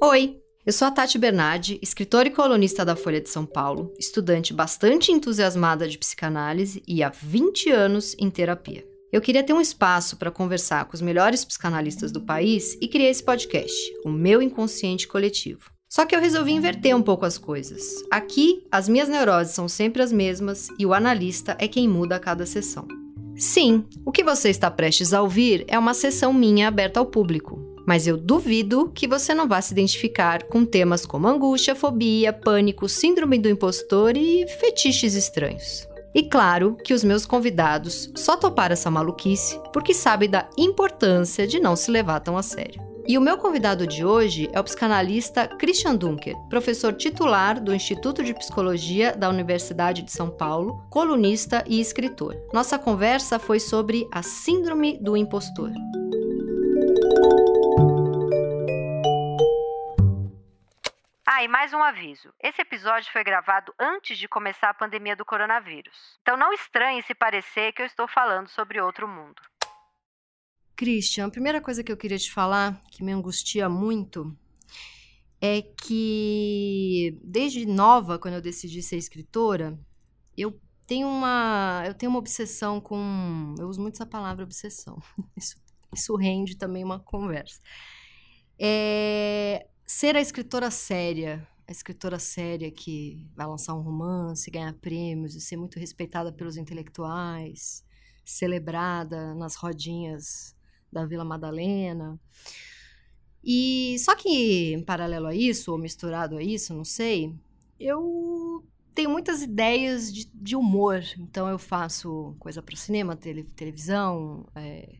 Oi, eu sou a Tati Bernardi, escritora e colunista da Folha de São Paulo, estudante bastante entusiasmada de psicanálise e há 20 anos em terapia. Eu queria ter um espaço para conversar com os melhores psicanalistas do país e criei esse podcast, o meu inconsciente coletivo. Só que eu resolvi inverter um pouco as coisas. Aqui, as minhas neuroses são sempre as mesmas e o analista é quem muda a cada sessão. Sim, o que você está prestes a ouvir é uma sessão minha aberta ao público, mas eu duvido que você não vá se identificar com temas como angústia, fobia, pânico, síndrome do impostor e fetiches estranhos. E claro que os meus convidados só toparam essa maluquice porque sabem da importância de não se levar tão a sério. E o meu convidado de hoje é o psicanalista Christian Dunker, professor titular do Instituto de Psicologia da Universidade de São Paulo, colunista e escritor. Nossa conversa foi sobre a Síndrome do Impostor. Ah, e mais um aviso. Esse episódio foi gravado antes de começar a pandemia do coronavírus. Então não estranhe se parecer que eu estou falando sobre outro mundo. Christian, a primeira coisa que eu queria te falar, que me angustia muito, é que desde nova, quando eu decidi ser escritora, eu tenho uma, eu tenho uma obsessão com, eu uso muito essa palavra obsessão. Isso, isso rende também uma conversa. É, ser a escritora séria, a escritora séria que vai lançar um romance, ganhar prêmios e ser muito respeitada pelos intelectuais, celebrada nas rodinhas da Vila Madalena. E só que em paralelo a isso, ou misturado a isso, não sei, eu tenho muitas ideias de, de humor. Então eu faço coisa para cinema, tele, televisão, é,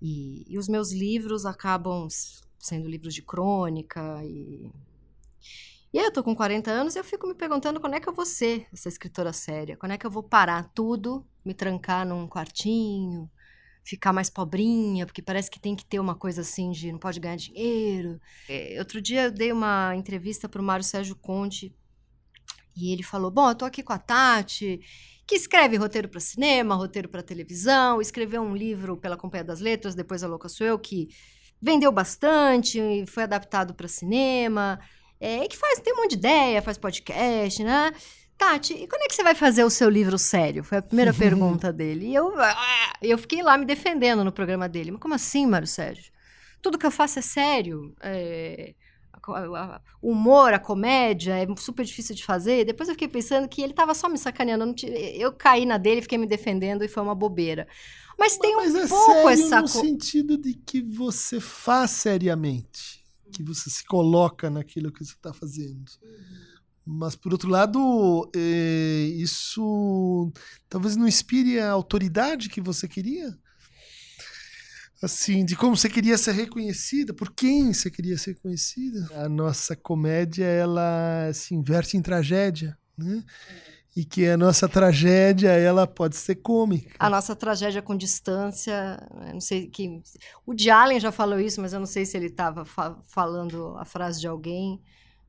e, e, os meus livros acabam sendo livros de crônica e e aí eu tô com 40 anos e eu fico me perguntando quando é que eu vou ser essa escritora séria, quando é que eu vou parar tudo, me trancar num quartinho, ficar mais pobrinha, porque parece que tem que ter uma coisa assim de não pode ganhar dinheiro. É, outro dia eu dei uma entrevista para o Mário Sérgio Conte e ele falou: Bom, eu tô aqui com a Tati, que escreve roteiro para cinema, roteiro para televisão, escreveu um livro pela Companhia das Letras, depois a Louca Sou Eu, que vendeu bastante, foi adaptado para cinema, é, e que faz, tem um monte de ideia, faz podcast, né? Tati, e quando é que você vai fazer o seu livro sério? Foi a primeira pergunta dele. E eu, ah, eu fiquei lá me defendendo no programa dele. Mas como assim, Mário Sérgio? Tudo que eu faço é sério. É, o humor, a comédia é super difícil de fazer. Depois eu fiquei pensando que ele estava só me sacaneando. Eu caí na dele, fiquei me defendendo e foi uma bobeira. Mas tem Mas um é pouco sério essa no sentido de que você faz seriamente, que você se coloca naquilo que você está fazendo. Mas, por outro lado, é, isso talvez não inspire a autoridade que você queria? Assim, de como você queria ser reconhecida, por quem você queria ser reconhecida. A nossa comédia, ela se inverte em tragédia, né? E que a nossa tragédia, ela pode ser cômica. A nossa tragédia com distância, não sei que o de Allen já falou isso, mas eu não sei se ele estava fa falando a frase de alguém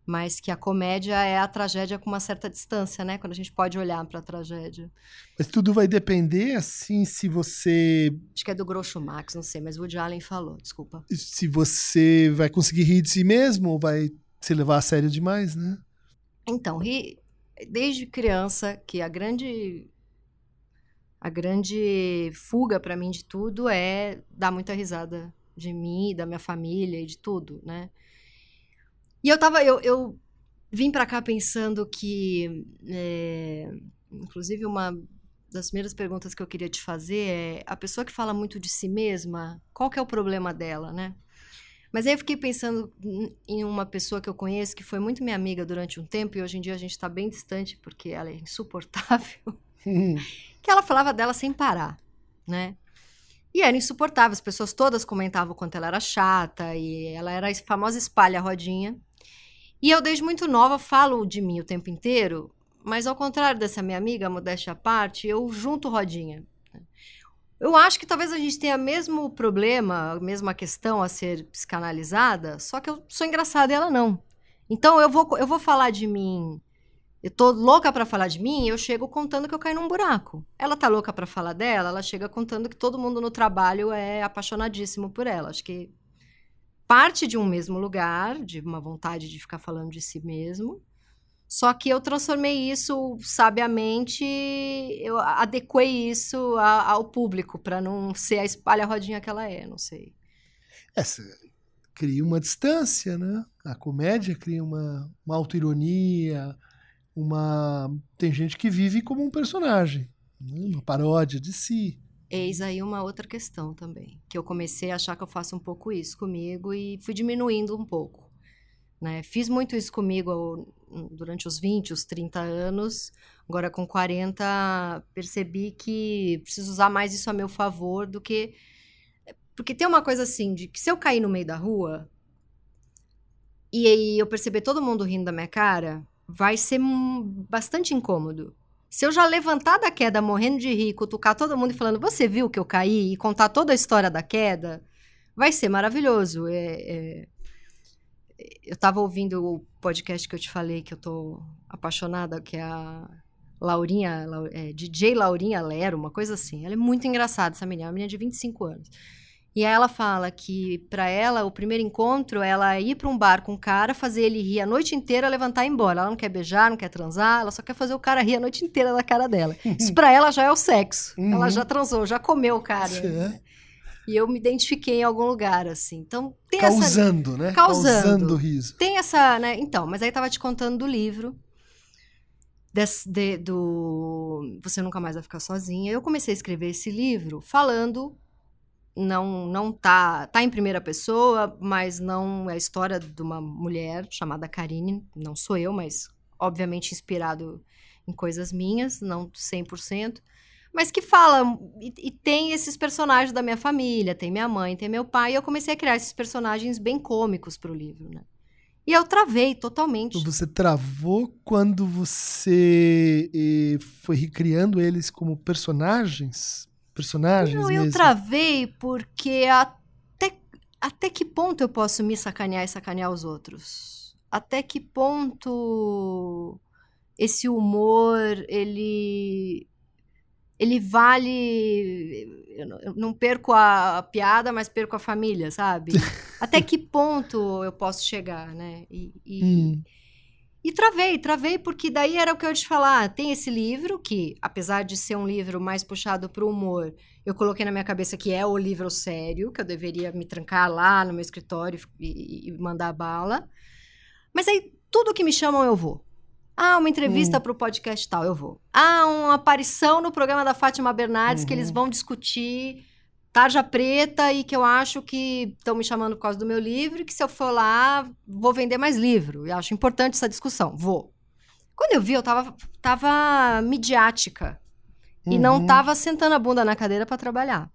mas que a comédia é a tragédia com uma certa distância, né? Quando a gente pode olhar para a tragédia. Mas tudo vai depender, assim, se você. Acho que é do Groucho Marx, não sei, mas o Allen falou, desculpa. Se você vai conseguir rir de si mesmo ou vai se levar a sério demais, né? Então, rir desde criança, que a grande. A grande fuga para mim de tudo é dar muita risada de mim, da minha família e de tudo, né? E eu tava. Eu, eu vim para cá pensando que. É, inclusive, uma das primeiras perguntas que eu queria te fazer é: a pessoa que fala muito de si mesma, qual que é o problema dela, né? Mas aí eu fiquei pensando em uma pessoa que eu conheço que foi muito minha amiga durante um tempo e hoje em dia a gente está bem distante porque ela é insuportável. que ela falava dela sem parar, né? E era insuportável, as pessoas todas comentavam o quanto ela era chata e ela era a famosa espalha rodinha. E eu, desde muito nova, falo de mim o tempo inteiro, mas ao contrário dessa minha amiga, modéstia à parte, eu junto rodinha. Eu acho que talvez a gente tenha o mesmo problema, a mesma questão a ser psicanalizada, só que eu sou engraçada e ela não. Então eu vou, eu vou falar de mim. Eu tô louca para falar de mim, eu chego contando que eu caí num buraco. Ela tá louca para falar dela, ela chega contando que todo mundo no trabalho é apaixonadíssimo por ela. Acho que parte de um mesmo lugar, de uma vontade de ficar falando de si mesmo. Só que eu transformei isso sabiamente, eu adequei isso a, ao público, para não ser a espalha-rodinha que ela é, não sei. É, cria uma distância, né? A comédia cria uma, uma autoironia, uma. Tem gente que vive como um personagem, né? uma paródia de si. Eis aí uma outra questão também, que eu comecei a achar que eu faço um pouco isso comigo e fui diminuindo um pouco. Né? Fiz muito isso comigo durante os 20, os 30 anos. Agora, com 40, percebi que preciso usar mais isso a meu favor do que. Porque tem uma coisa assim, de que se eu cair no meio da rua e aí eu perceber todo mundo rindo da minha cara, vai ser bastante incômodo. Se eu já levantar da queda morrendo de rir, cutucar todo mundo e falando, você viu que eu caí? E contar toda a história da queda, vai ser maravilhoso. É, é... Eu estava ouvindo o podcast que eu te falei que eu tô apaixonada, que é a Laurinha, é, DJ Laurinha Lero, uma coisa assim. Ela é muito engraçada, essa menina, é uma menina de 25 anos. E ela fala que para ela o primeiro encontro é ela ir para um bar com o cara, fazer ele rir a noite inteira, levantar e ir embora. Ela não quer beijar, não quer transar, ela só quer fazer o cara rir a noite inteira da cara dela. Isso para ela já é o sexo. Uhum. Ela já transou, já comeu o cara. Né? E eu me identifiquei em algum lugar assim. Então tem causando, essa né? Causando, causando riso. Tem essa, né? Então, mas aí tava te contando do livro. De, do Você Nunca Mais Vai Ficar Sozinha. Eu comecei a escrever esse livro falando não não tá tá em primeira pessoa, mas não é a história de uma mulher chamada Karine, não sou eu, mas obviamente inspirado em coisas minhas, não 100%, mas que fala e, e, tem esses personagens da minha família, tem minha mãe, tem meu pai, e eu comecei a criar esses personagens bem cômicos para o livro, né? E eu travei totalmente. Você travou quando você eh, foi recriando eles como personagens? personagens Não, mesmo? eu travei porque até, até que ponto eu posso me sacanear e sacanear os outros? Até que ponto esse humor, ele ele vale. Eu não perco a, piada, mas perco a família, sabe? Até que ponto eu posso chegar, né? E, e, hum. E travei, travei, porque daí era o que eu ia te falar. Tem esse livro, que, apesar de ser um livro mais puxado para o humor, eu coloquei na minha cabeça que é o livro sério, que eu deveria me trancar lá no meu escritório e, e mandar bala. Mas aí, tudo que me chamam, eu vou. Ah, uma entrevista hum. para o podcast tal, eu vou. Ah, uma aparição no programa da Fátima Bernardes, uhum. que eles uhum. vão discutir tarja preta e que eu acho que estão me chamando por causa do meu livro e que se eu for lá, vou vender mais livro. E acho importante essa discussão. Vou. Quando eu vi, eu tava, tava midiática. Uhum. E não uhum. tava sentando a bunda na cadeira para trabalhar.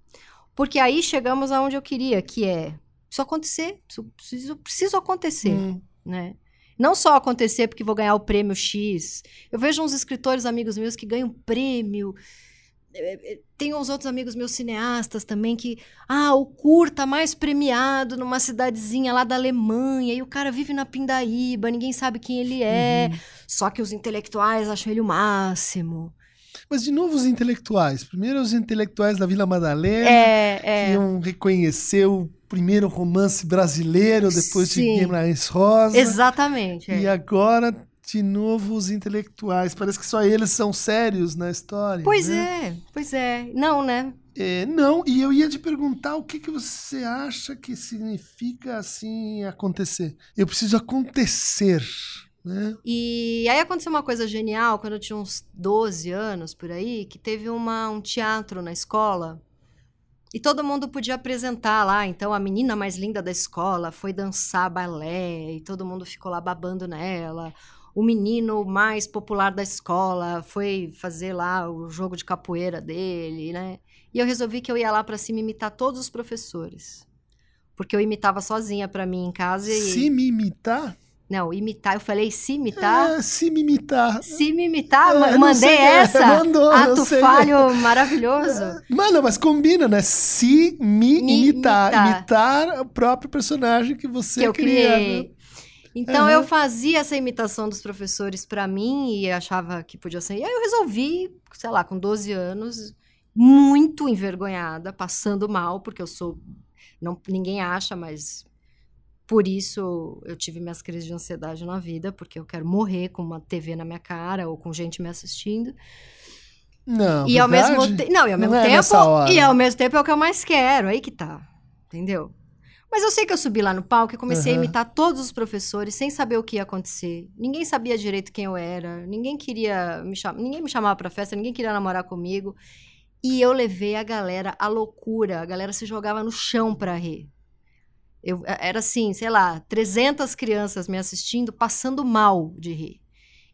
Porque aí chegamos aonde eu queria, que é isso acontecer, isso preciso, preciso acontecer, uhum. né? Não só acontecer porque vou ganhar o prêmio X. Eu vejo uns escritores amigos meus que ganham prêmio é, é, tem uns outros amigos meus cineastas também que, ah, o curta mais premiado numa cidadezinha lá da Alemanha, e o cara vive na Pindaíba, ninguém sabe quem ele é, uhum. só que os intelectuais acham ele o máximo. Mas, de novo, os intelectuais. Primeiro, os intelectuais da Vila Madalena, é, é. que iam reconhecer o primeiro romance brasileiro, depois Sim. de Guimarães Rosa. Exatamente. E é. agora de novo os intelectuais. Parece que só eles são sérios na história. Pois né? é, pois é. Não, né? É, não, e eu ia te perguntar o que, que você acha que significa assim acontecer. Eu preciso acontecer. Né? E aí aconteceu uma coisa genial quando eu tinha uns 12 anos por aí, que teve uma, um teatro na escola e todo mundo podia apresentar lá. Então a menina mais linda da escola foi dançar balé e todo mundo ficou lá babando nela o menino mais popular da escola foi fazer lá o jogo de capoeira dele, né? E eu resolvi que eu ia lá para cima imitar todos os professores. Porque eu imitava sozinha para mim em casa e Se me imitar? Não, imitar, eu falei se imitar. É, se me imitar. Se me imitar, é, mandei essa. É, mandou, Ato falho maravilhoso. É, mano, mas combina, né? Se me, me imitar. imitar. Imitar o próprio personagem que você que eu criei. Né? Então uhum. eu fazia essa imitação dos professores para mim e achava que podia ser. E aí eu resolvi, sei lá, com 12 anos, muito envergonhada, passando mal, porque eu sou não ninguém acha, mas Por isso eu tive minhas crises de ansiedade na vida, porque eu quero morrer com uma TV na minha cara ou com gente me assistindo. Não, E ao mesmo verdade? tempo. Não, e ao Não mesmo é nessa tempo. hora. E ao mesmo tempo é o que eu mais quero. Aí que tá. Entendeu? Mas eu sei que eu subi lá no palco e comecei a Aham. imitar todos os professores sem saber o que ia acontecer. Ninguém sabia direito quem eu era. Ninguém queria me chamar. Ninguém me chamava pra festa, ninguém queria namorar comigo. E eu levei a galera à loucura. A galera se jogava no chão pra rir. Eu, era assim, sei lá, 300 crianças me assistindo, passando mal de rir.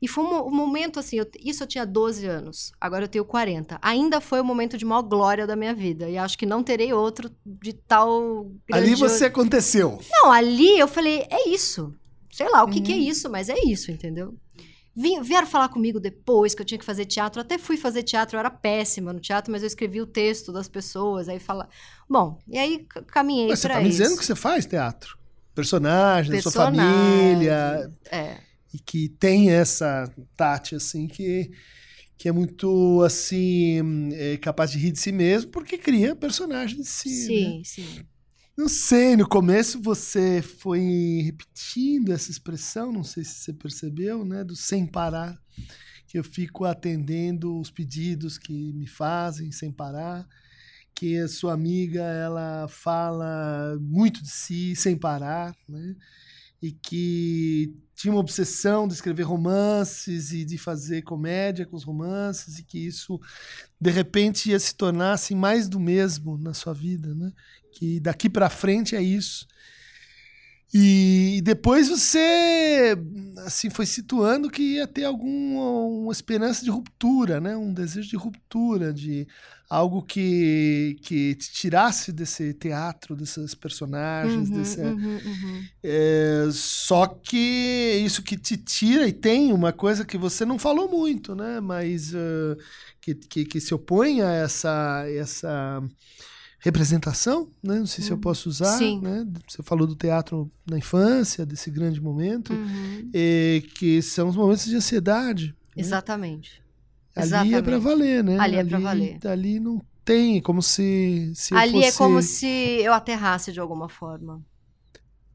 E foi um, um momento assim, eu- isso eu tinha 12 anos, agora eu tenho 40. Ainda foi o momento de maior glória da minha vida. E acho que não terei outro de tal. Ali você aconteceu. Não, ali eu falei, é isso. Sei lá o que, que é Uhum. isso, mas é isso, entendeu? Vim- vieram falar comigo depois que eu tinha que fazer teatro. Eu até fui fazer teatro, eu era péssima no teatro, mas eu escrevi o texto das pessoas. Aí fala. Bom, e aí caminhei Mas você pra tá me isso. dizendo que você faz teatro. Personagem, sua família. É. E que tem essa Tati, assim, que, que é muito, assim, é capaz de rir de si mesmo, porque cria personagem de si. né? Sim, sim. Não sei, no começo você foi repetindo essa expressão, não sei se você percebeu, né? Do sem parar. Que eu fico atendendo os pedidos que me fazem sem parar. Que a sua amiga, ela fala muito de si sem parar, né? E que tinha uma obsessão de escrever romances e de fazer comédia com os romances e que isso de repente ia se tornar assim, mais do mesmo na sua vida, né? Que daqui para frente é isso. E depois você assim foi situando que ia ter alguma uma esperança de ruptura, né? Um desejo de ruptura, de algo que que te tirasse desse teatro, desses personagens, Uhum, desse uhum, uhum. é, só que isso que te tira, e tem uma coisa que você não falou muito, né? Mas eh, que, que, que se opõe a essa, essa representação, né? Não sei se eu posso usar, Sim. né? Você falou do teatro na infância, desse grande momento, Uhum. eh, que são os momentos de ansiedade. né? Exatamente. Ali é Exatamente. valer, né? Ali é pra valer. Ali não tem, como se, se eu Ali é fosse- como se eu aterrasse de alguma forma.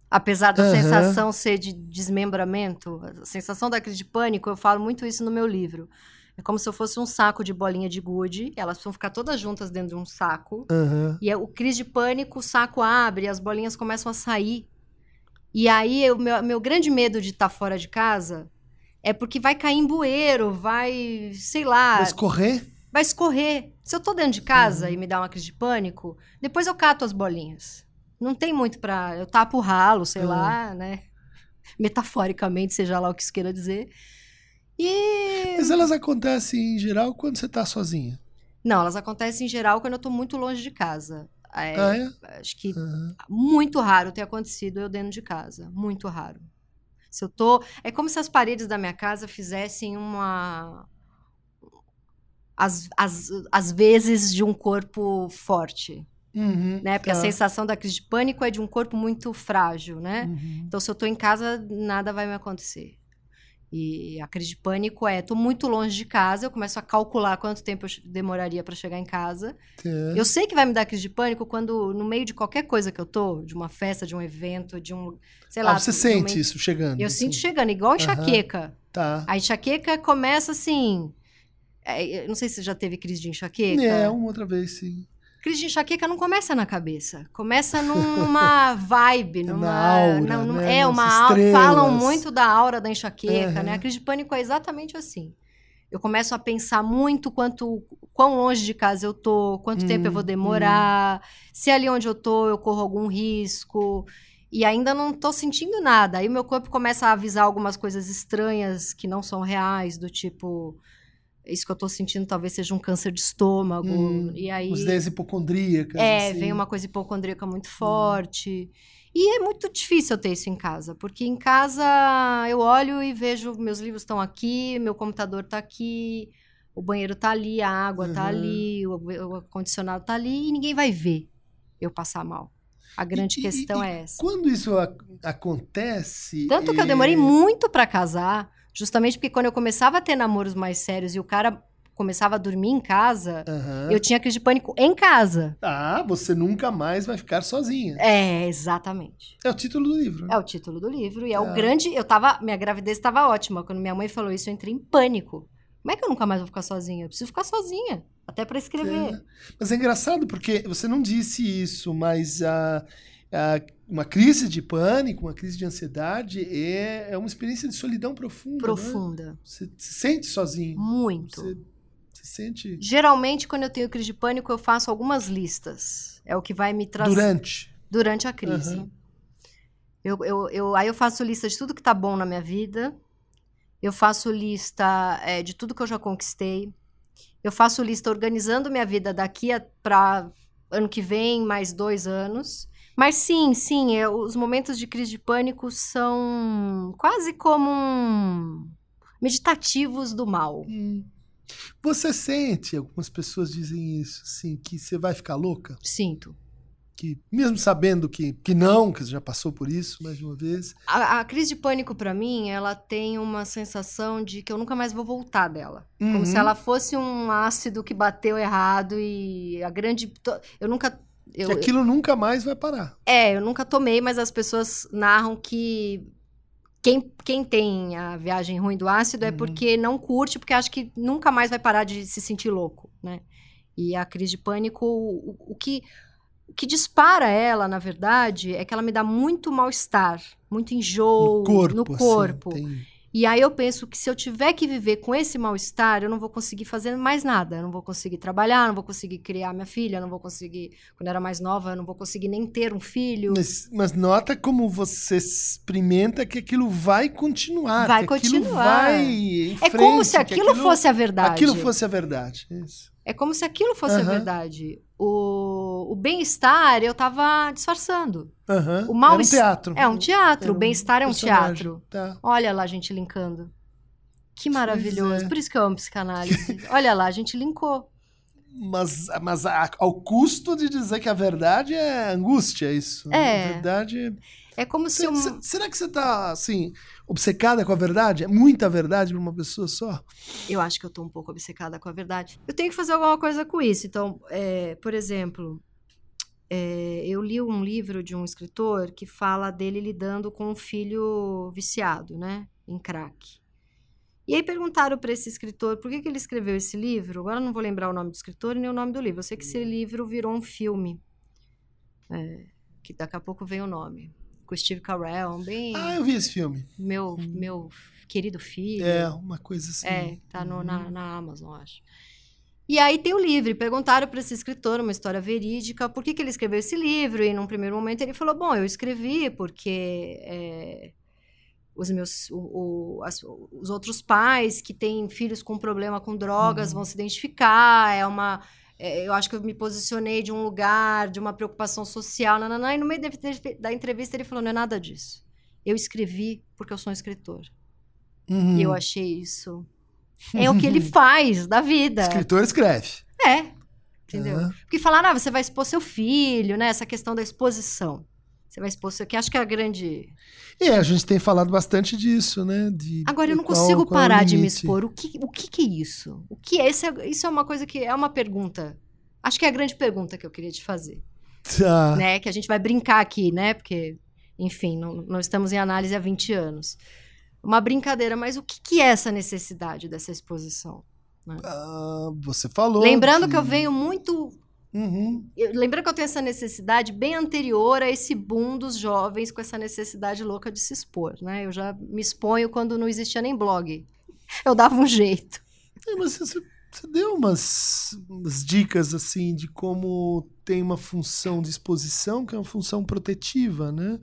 Apesar da Aham. sensação ser de desmembramento, a sensação da crise de pânico, eu falo muito isso no meu livro. É como se eu fosse um saco de bolinha de gude, elas vão ficar todas juntas dentro de um saco. Aham. E é o crise de pânico, o saco abre, as bolinhas começam a sair. E aí, o meu, meu grande medo de estar fora de casa é porque vai cair em bueiro, vai, sei lá, Mas correr? vai escorrer. Se eu tô dentro de casa e me dá uma crise de pânico, depois eu cato as bolinhas. Não tem muito pra. Eu tapo o ralo, sei Uhum. lá, né? Metaforicamente, seja lá o que isso queira dizer. E. Mas elas acontecem em geral quando você tá sozinha. Não, elas acontecem em geral quando eu tô muito longe de casa. É, Ah, é? Acho que Aham. muito raro ter acontecido eu dentro de casa. Muito raro. Se eu tô. É como se as paredes da minha casa fizessem uma. Às, às, às vezes de um corpo forte, Uhum, né? Porque a tá. sensação da crise de pânico é de um corpo muito frágil, né? Uhum. Então, se eu tô em casa, nada vai me acontecer. E a crise de pânico é, tô muito longe de casa, eu começo a calcular quanto tempo eu demoraria para chegar em casa. Tá. Eu sei que vai me dar crise de pânico quando, no meio de qualquer coisa que eu tô, de uma festa, de um evento, de um. Sei lá. ah, você de sente uma- isso chegando? Eu assim? sinto chegando, igual enxaqueca. Tá. A enxaqueca começa assim. é, não sei se você já teve crise de enxaqueca. É, uma outra vez, sim. Crise de enxaqueca não começa na cabeça. Começa num- numa vibe, Na numa. aura, não, não- né? É, uma aura. Falam muito da aura da enxaqueca, Aham. né? A crise de pânico é exatamente assim. Eu começo a pensar muito quanto quão longe de casa eu tô, quanto Hum, tempo eu vou demorar, se ali onde eu tô eu corro algum risco. E ainda não tô sentindo nada. Aí o meu corpo começa a avisar algumas coisas estranhas que não são reais, do tipo, isso que eu tô sentindo talvez seja um câncer de estômago. Hum, e aí Umas ideias hipocondríacas. é, assim. vem uma coisa hipocondríaca muito forte. E é muito difícil eu ter isso em casa, porque em casa eu olho e vejo meus livros estão aqui, meu computador tá aqui, o banheiro tá ali, a água tá Uhum. ali, o, o ar-condicionado tá ali e ninguém vai ver eu passar mal. A grande E- e- questão e é essa. Quando isso acontece. Tanto que eu é, demorei muito pra casar, justamente porque quando eu começava a ter namoros mais sérios e o cara começava a dormir em casa, Aham. eu tinha crise de pânico em casa. Ah, você nunca mais vai ficar sozinha. É, exatamente. É o título do livro. né? É o título do livro e é Ah. o grande. Eu tava. Minha gravidez estava ótima. Quando minha mãe falou isso, eu entrei em pânico. Como é que eu nunca mais vou ficar sozinha? Eu preciso ficar sozinha. Até pra escrever. É. Mas é engraçado porque você não disse isso, mas a- uma crise de pânico, uma crise de ansiedade é, é uma experiência de solidão profunda. né? Profunda. Você se sente sozinho. Muito. Você se sente Geralmente, quando eu tenho crise de pânico, eu faço algumas listas. É o que vai me trazer. durante. durante a crise. Aham. Eu, eu, eu- aí eu faço lista de tudo que tá bom na minha vida. Eu faço lista é, de tudo que eu já conquistei. Eu faço lista organizando minha vida daqui para ano que vem, mais dois anos. Mas sim, sim, é, os momentos de crise de pânico são quase como um meditativos do mal. Hum. Você sente, algumas pessoas dizem isso, assim, que você vai ficar louca? Sinto. Que, mesmo sabendo que, que não, que você já passou por isso mais de uma vez. A, a crise de pânico, pra mim, ela tem uma sensação de que eu nunca mais vou voltar dela. Como Uhum. se ela fosse um ácido que bateu errado e a grande. Eu nunca. Eu, que aquilo nunca mais vai parar. É, eu nunca tomei, mas as pessoas narram que quem, quem tem a viagem ruim do ácido é Uhum. porque não curte, porque acha que nunca mais vai parar de se sentir louco, né? E a crise de pânico, o, o que, o que dispara ela, na verdade, é que ela me dá muito mal-estar, muito enjoo No corpo. no assim, corpo. tem- E aí eu penso que se eu tiver que viver com esse mal-estar, eu não vou conseguir fazer mais nada. Eu não vou conseguir trabalhar, não vou conseguir criar minha filha, não vou conseguir, quando eu era mais nova, eu não vou conseguir nem ter um filho. Mas, mas nota como você experimenta que aquilo vai continuar. Vai aquilo continuar. vai É como se frente, que aquilo, fosse a verdade. Aquilo fosse a verdade. Isso. É como se aquilo fosse a Aham. verdade. O, o bem-estar eu tava disfarçando. Aham. O mal Era um es- teatro. É um teatro, Era o um bem-estar é um teatro. Tá. Olha lá a gente linkando. Que maravilhoso. é. Por isso que eu amo psicanálise. Olha lá, a gente linkou. Mas, mas ao custo de dizer que a verdade é angústia, isso. É. A verdade. É como se Cê- um... cê- será que você tá, assim, obcecada com a verdade? É muita verdade pra uma pessoa só? Eu acho que eu tô um pouco obcecada com a verdade. Eu tenho que fazer alguma coisa com isso. Então, é, por exemplo, é, eu li um livro de um escritor que fala dele lidando com um filho viciado, né? Em crack. E aí perguntaram para esse escritor por que, que ele escreveu esse livro. Agora eu não vou lembrar o nome do escritor e nem o nome do livro. Eu sei que esse livro virou um filme. É, que daqui a pouco vem o nome. Com o Steve Carell, bem. Ah, eu vi esse filme. meu, meu querido filho. É, uma coisa assim. É, tá no- na, Uhum. na Amazon, acho. E aí tem o livro. Perguntaram para esse escritor, uma história verídica, por que, que ele escreveu esse livro. E num primeiro momento ele falou: Bom, eu escrevi porque é, os meus o- o- as- os outros pais que têm filhos com problema com drogas Uhum. vão se identificar. É uma. É, eu acho que eu me posicionei de um lugar, de uma preocupação social. Nananã, e no meio da, entrevista ele falou: Não é nada disso. Eu escrevi porque eu sou um escritor. Uhum. E eu achei isso. É o que ele faz da vida. Escritor escreve. É. Entendeu? Ah. Porque falaram, ah, você vai expor seu filho, né? Essa questão da exposição. Você vai expor seu. Que acho que é a grande. E a gente tem falado bastante disso, né? De, Agora eu não qual- consigo qual é parar de me expor. O que, o que, que é isso? O que é? Isso, é? isso é uma coisa que é uma pergunta. Acho que é a grande pergunta que eu queria te fazer. Tá. Né? Que a gente vai brincar aqui, né? Porque, enfim, não, não estamos em análise há 20 anos. Uma brincadeira, mas o que, que é essa necessidade dessa exposição? Ah, você falou. Lembrando que eu venho muito Uhum. eu, lembrando que eu tenho essa necessidade bem anterior a esse boom dos jovens com essa necessidade louca de se expor, né? Eu já me exponho quando não existia nem blog. Eu dava um jeito. É, mas você, você deu umas, umas dicas assim de como tem uma função de exposição que é uma função protetiva, né?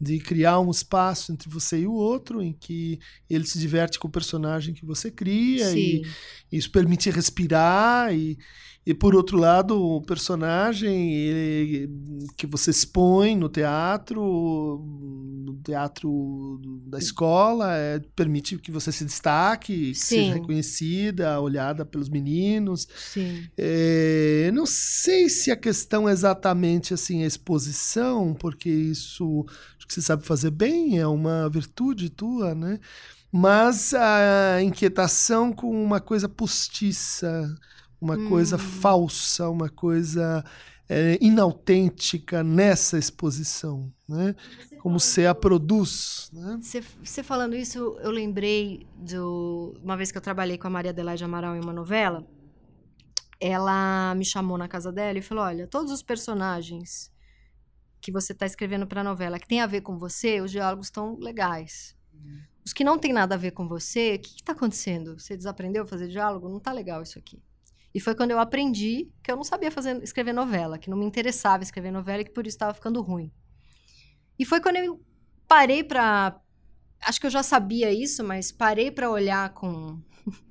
De criar um espaço entre você e o outro em que ele se diverte com o personagem que você cria e isso permite respirar e, e por outro lado o personagem ele- que você expõe no teatro teatro da escola, é, permite que você se destaque, seja reconhecida, olhada pelos meninos. Sim. É, não sei se a questão é exatamente assim a exposição, porque isso acho que você sabe fazer bem, é uma virtude tua, né? Mas a inquietação com uma coisa postiça, uma coisa Hum. falsa, uma coisa é, inautêntica nessa exposição, né? Como você a produz, né? Você, você falando isso, eu lembrei de uma vez que eu trabalhei com a Maria Adelaide Amaral em uma novela. Ela me chamou na casa dela e falou: Olha, todos os personagens que você está escrevendo para a novela que tem a ver com você, os diálogos estão legais. Os que não tem nada a ver com você, o que está acontecendo? Você desaprendeu a fazer diálogo? Não tá legal isso aqui. E foi quando eu aprendi que eu não sabia fazer, escrever novela, que não me interessava escrever novela e que por isso estava ficando ruim. E foi quando eu parei para acho que eu já sabia isso, mas parei para olhar com.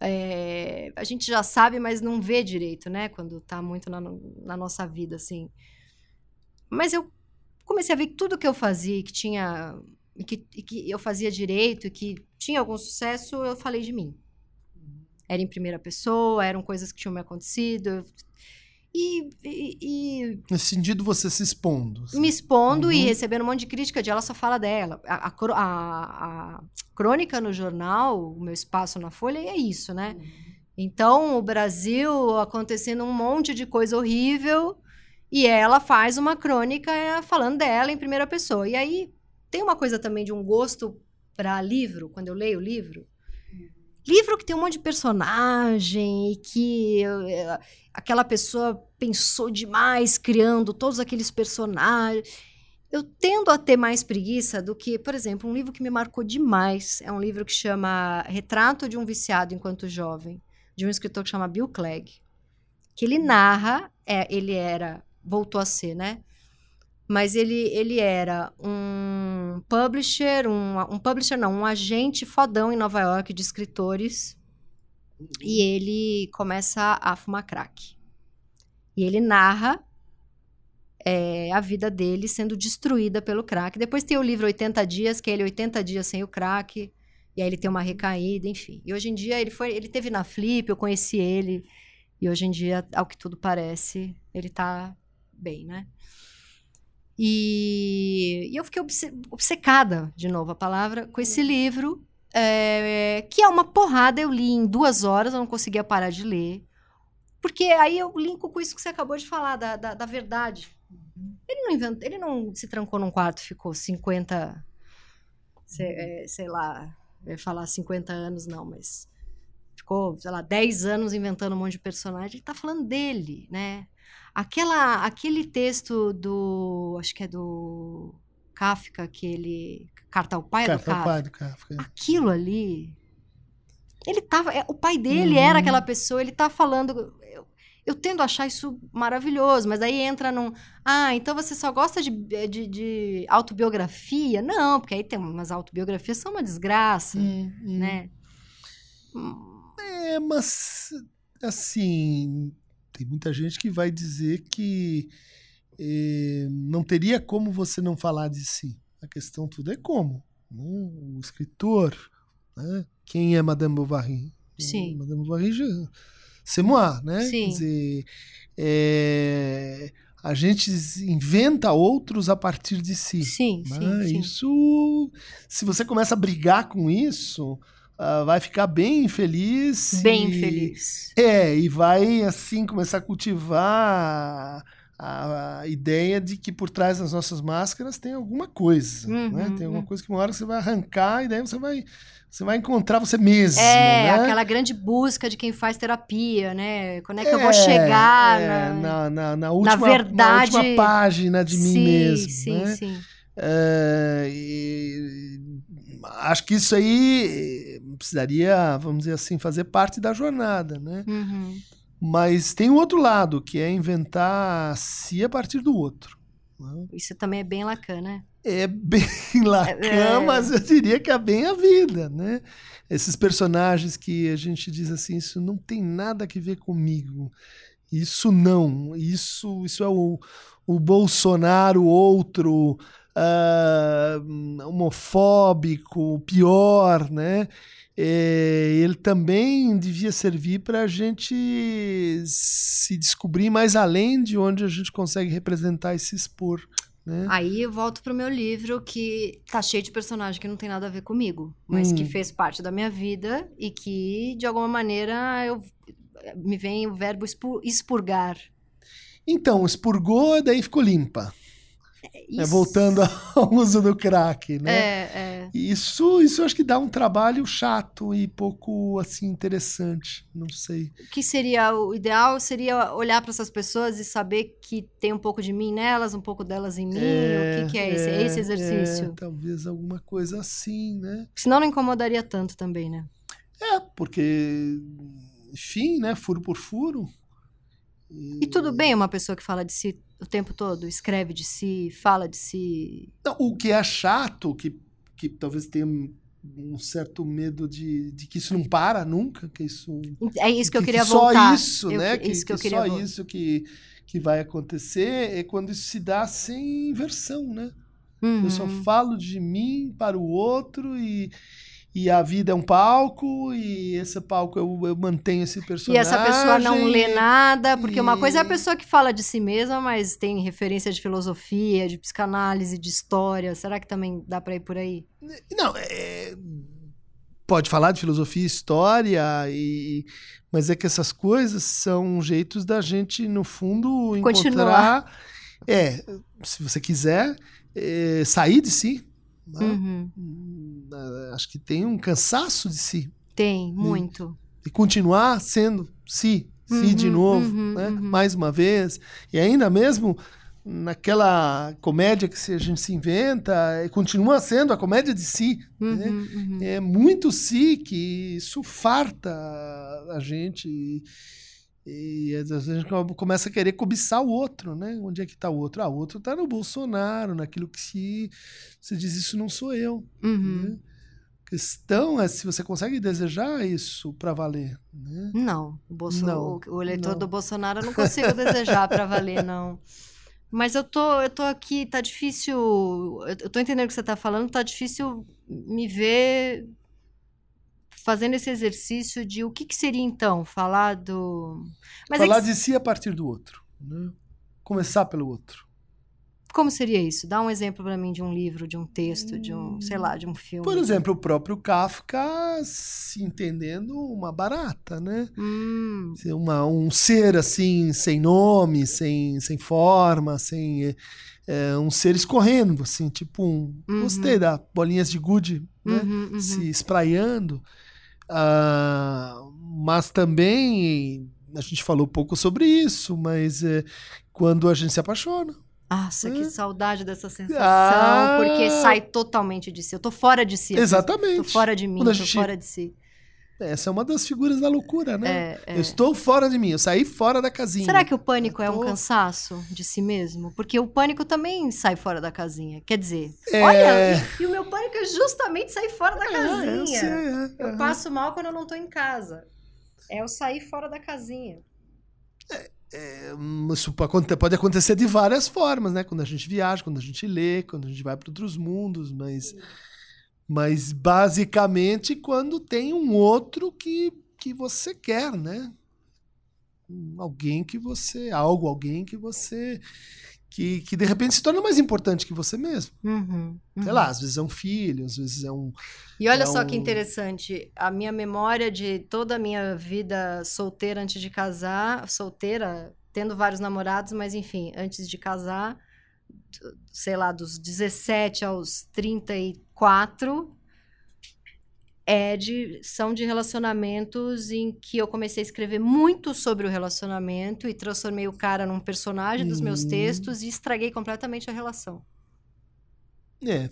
É, a gente já sabe, mas não vê direito, né? Quando tá muito na, na, nossa vida, assim. Mas eu comecei a ver tudo que eu fazia, que tinha. Que, que eu fazia direito e que tinha algum sucesso, eu falei de mim. Era em primeira pessoa, eram coisas que tinham me acontecido. E, e, e, Nesse sentido, você se expondo. Assim. Me expondo uhum. e recebendo um monte de crítica de ela só fala dela. A, a, a, a, crônica no jornal, o meu espaço na Folha, é isso, né? Uhum. Então, o Brasil acontecendo um monte de coisa horrível e ela faz uma crônica falando dela em primeira pessoa. E aí tem uma coisa também de um gosto para livro, quando eu leio o livro. Livro que tem um monte de personagem e que uh, aquela pessoa pensou demais criando todos aqueles personagens. Eu tendo a ter mais preguiça do que, por exemplo, um livro que me marcou demais. É um livro que chama Retrato de um Viciado Enquanto Jovem, de um escritor que chama Bill Clegg. Que ele narra, é, ele era, voltou a ser, né? Mas ele, ele era um publisher, um, um publisher não, um agente fodão em Nova York de escritores. E ele começa a fumar crack. E ele narra é, a vida dele sendo destruída pelo crack. Depois tem o livro 80 Dias, que é ele 80 Dias Sem o Crack. E aí ele tem uma recaída, enfim. E hoje em dia ele foi, ele teve na Flip, eu conheci ele. E hoje em dia, ao que tudo parece, ele tá bem, né? E, e eu fiquei obce obcecada, de novo a palavra, com esse livro, é, que é uma porrada. Eu li em duas horas, eu não conseguia parar de ler. Porque aí eu linko com isso que você acabou de falar, da, da, da verdade. Ele não inventou, ele não se trancou num quarto, ficou 50, sei, é, sei lá, eu ia falar 50 anos, não, mas ficou, sei lá, 10 anos inventando um monte de personagem. Ele tá falando dele, né? Aquela, aquele texto do, acho que é do Kafka, aquele Carta ao Pai Carta do Kafka. ao pai do Kafka. Aquilo ali, ele tava, é, o pai dele Uhum. era aquela pessoa, ele tá falando, eu, eu tendo a achar isso maravilhoso, mas aí entra num, ah, então você só gosta de, de, de autobiografia? Não, porque aí tem umas autobiografias são uma desgraça, Hum, hum. né? É, mas assim, tem muita gente que vai dizer que eh, não teria como você não falar de si. A questão tudo é como. né? O escritor, né? quem é Madame Bovary? Sim. Madame Bovary, c'est moi, né? Sim. Quer dizer, é, a gente inventa outros a partir de si. Sim, né? sim, sim. Isso, se você começa a brigar com isso, ah, vai ficar bem infeliz. Bem e- feliz. É, e vai assim começar a cultivar a, a ideia de que por trás das nossas máscaras tem alguma coisa, Uhum, né? Tem alguma uhum. coisa que uma hora você vai arrancar e daí você vai você vai encontrar você mesmo, É, né? aquela grande busca de quem faz terapia, né? Quando é que eu É, vou chegar é, na... na, na, na última, verdade- na última página de mim sim, mesmo, sim, né? sim. É, e- acho que isso aí precisaria, vamos dizer assim, fazer parte da jornada, né? Uhum. Mas tem o outro lado, que é inventar si a partir do outro. né? Isso também é bem Lacan, né? É bem Lacan, É. mas eu diria que é bem a vida, né? Esses personagens que a gente diz assim, isso não tem nada a ver comigo. Isso não. Isso, isso é o, o Bolsonaro outro uh, homofóbico, pior, né? É, ele também devia servir para a gente se descobrir mais além de onde a gente consegue representar e se expor. Né? Aí eu volto pro meu livro que tá cheio de personagem que não tem nada a ver comigo, mas hum. que fez parte da minha vida e que, de alguma maneira, eu me vem o verbo expurgar. Então, expurgou, daí ficou limpa. É, voltando ao uso do crack, né? É, é. Isso, isso eu acho que dá um trabalho chato e pouco assim interessante, não sei. O que seria o ideal seria olhar para essas pessoas e saber que tem um pouco de mim nelas, um pouco delas em mim. É, o que, que é, esse, é esse exercício? É, talvez alguma coisa assim, né? Senão não incomodaria tanto também, né? É, porque, enfim, né? Furo por furo. E... e tudo bem uma pessoa que fala de si o tempo todo, escreve de si, fala de si. Não, o que é chato, que, que talvez tenha um certo medo de, de que isso não para nunca, que isso é isso que, que eu queria que voltar. Só isso, eu, né? Que, isso que, que, só isso que que vai acontecer é quando isso se dá sem inversão, né? Uhum. Eu só uhum. falo de mim para o outro e e a vida é um palco, e esse palco eu, eu mantenho esse personagem. E essa pessoa não lê nada, porque e... uma coisa é a pessoa que fala de si mesma, mas tem referência de filosofia, de psicanálise, de história. Será que também dá para ir por aí? Não, é... pode falar de filosofia e história, e... mas é que essas coisas são jeitos da gente, no fundo, Continuar. encontrar. É, se você quiser, é, sair de si. Né? Uhum. Hum, acho que tem um cansaço de si. Tem, muito. E, e continuar sendo si, uhum, si de novo, uhum, né? Uhum. mais uma vez. E ainda mesmo naquela comédia que a gente se inventa, continua sendo a comédia de si. Né? Uhum, uhum. É muito si que isso farta a gente. E, e às vezes a gente começa a querer cobiçar o outro, né? Onde é que está o outro? Ah, o outro está no Bolsonaro, naquilo que se você diz isso não sou eu. Uhum. Né? A questão é se você consegue desejar isso para valer. Né? Não, o, Bolso... não, o eleitor não. do Bolsonaro eu não consigo desejar para valer, não. Mas eu tô, eu tô aqui, tá difícil. Eu tô entendendo o que você tá falando, tá difícil me ver fazendo esse exercício de o que, que seria então falar do. Mas é falar é que... de si a partir do outro. Né? Começar pelo outro. Como seria isso? Dá um exemplo para mim de um livro, de um texto, de um, sei lá, de um filme. Por exemplo, o próprio Kafka se entendendo uma barata, né? Hum. Uma, um ser assim, sem nome, sem, sem forma, sem. É, um ser escorrendo, assim, tipo um. Uhum. Gostei da bolinhas de gude, né? Uhum, uhum. Se espraiando. Uh, mas também a gente falou pouco sobre isso, mas é, quando a gente se apaixona. Nossa, que saudade dessa sensação, ah, porque sai totalmente de si. Eu tô fora de si. Exatamente. Tô fora de mim, gente, tô fora de si. Essa é uma das figuras da loucura, né? É, é. Eu estou fora de mim, eu saí fora da casinha. Será que o pânico tô... é um cansaço de si mesmo? Porque o pânico também sai fora da casinha. Quer dizer, é... olha, e, e, o meu pânico é justamente sair fora da é, casinha. É, eu passo mal quando eu não estou em casa. É eu sair fora da casinha. É, isso pode acontecer de várias formas, né? Quando a gente viaja, quando a gente lê, quando a gente vai para outros mundos, mas. Sim mas basicamente quando tem um outro que, que você quer, né? Alguém que você. Algo, alguém que você. Que, que de repente se torna mais importante que você mesmo. Uhum, uhum. Sei lá, às vezes é um filho, às vezes é um. E olha é só um... que interessante, a minha memória de toda a minha vida solteira antes de casar, solteira, tendo vários namorados, mas enfim, antes de casar, sei lá, dos 17 aos 34, é de, são de relacionamentos em que eu comecei a escrever muito sobre o relacionamento e transformei o cara num personagem dos meus uhum. textos e estraguei completamente a relação. É,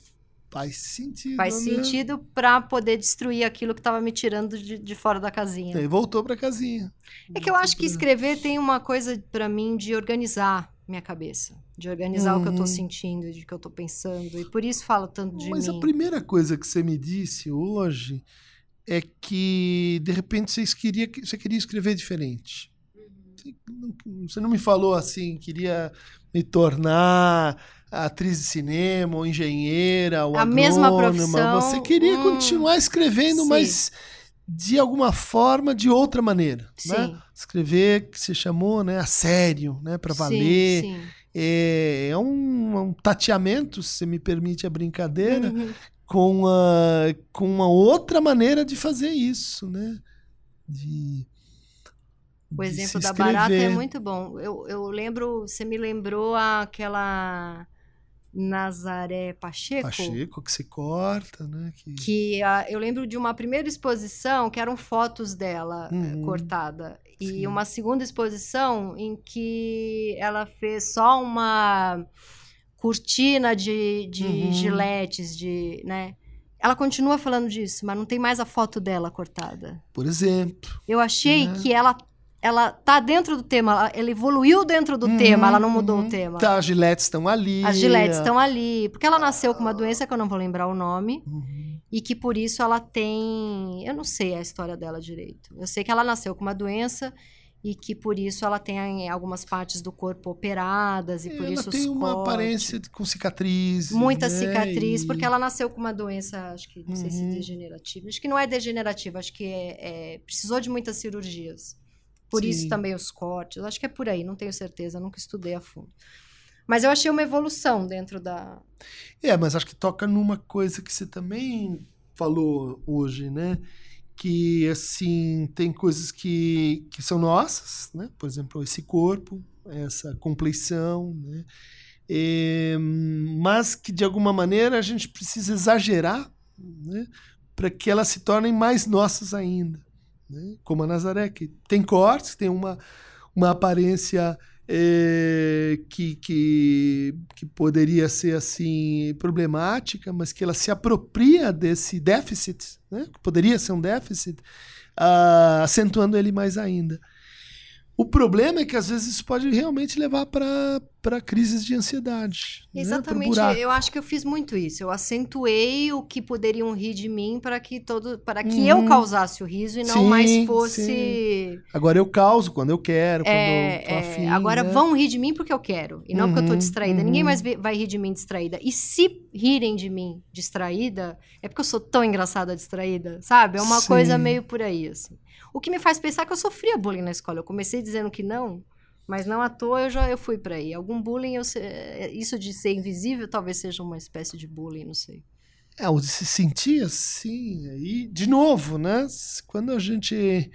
faz sentido. Faz né? sentido para poder destruir aquilo que estava me tirando de, de, fora da casinha. E voltou para casinha. É que eu acho que escrever tem uma coisa para mim de organizar minha cabeça, de organizar uhum. o que eu tô uhum. sentindo, de que eu tô pensando, e por isso falo tanto de Mas mim. Mas a primeira coisa que você me disse hoje é que de repente você queria, você queria escrever diferente. Uhum. Você não me falou assim, queria me tornar atriz de cinema, ou engenheira, ou A agrônoma. mesma profissão, Você queria hum, continuar escrevendo, sim. mas de alguma forma, de outra maneira. Né? Escrever, que você chamou, né, a sério, né, para valer. Sim, sim. É, é um, um tateamento, se você me permite a brincadeira, Uhum. com, a, com uma outra maneira de fazer isso, né? De, O exemplo se da barata é muito bom. Eu, eu lembro, você me lembrou aquela Nazaré Pacheco? Pacheco, que se corta, né? Que, Que ah, eu lembro de uma primeira exposição que eram fotos dela eh, Uhum. cortada. E Sim. uma segunda exposição em que ela fez só uma cortina de, de Uhum. giletes, de, né? Ela continua falando disso, mas não tem mais a foto dela cortada. Por exemplo. Eu achei Né? que ela ela tá dentro do tema, ela, evoluiu dentro do Uhum, tema, ela não mudou uhum. o tema. Tá, as giletes estão ali. As giletes estão ali, porque ela nasceu com uma doença que eu não vou lembrar o nome Uhum. e que por isso ela tem, eu não sei a história dela direito. Eu sei que ela nasceu com uma doença e que por isso ela tem algumas partes do corpo operadas e por Ela isso tem uma cortes. aparência com cicatriz. Muita né? cicatriz, E- porque ela nasceu com uma doença, acho que não sei se Uhum. degenerativa. Acho que não é degenerativa, acho que é, é- precisou de muitas cirurgias. Por isso Sim. também os cortes. Acho que é por aí, não tenho certeza, nunca estudei a fundo. Mas eu achei uma evolução dentro da. É, mas acho que toca numa coisa que você também falou hoje, né? Que, assim, tem coisas que, que são nossas, né? Por exemplo, esse corpo, essa compleição, né? É, mas que, de alguma maneira, a gente precisa exagerar, né? Para que elas se tornem mais nossas ainda. Né? Como a Nazaré, que tem cortes, tem uma, uma aparência é, que, que, que poderia ser assim problemática, mas que ela se apropria desse déficit, né? que poderia ser um déficit, ah, acentuando ele mais ainda. O problema é que às vezes isso pode realmente levar para crises de ansiedade. né? Exatamente, buraco. eu acho que eu fiz muito isso. Eu acentuei o que poderiam rir de mim para que todo, para que Uhum. eu causasse o riso e não Sim, mais sim. fosse. Agora eu causo quando eu quero, quando É, eu tô é, afim. agora né? vão rir de mim porque eu quero e não porque eu tô Uhum, distraída. uhum. Ninguém mais vai rir de mim distraída. E se rirem de mim distraída, é porque eu sou tão engraçada distraída, sabe? É uma Sim. coisa meio por aí, assim. O que me faz pensar que eu sofria bullying na escola. Eu comecei dizendo que não, mas não à toa eu já eu fui pra aí. Algum bullying, eu se- isso de ser invisível, talvez seja uma espécie de bullying, não sei. É, o de se sentir assim, aí, de novo, né? Quando a gente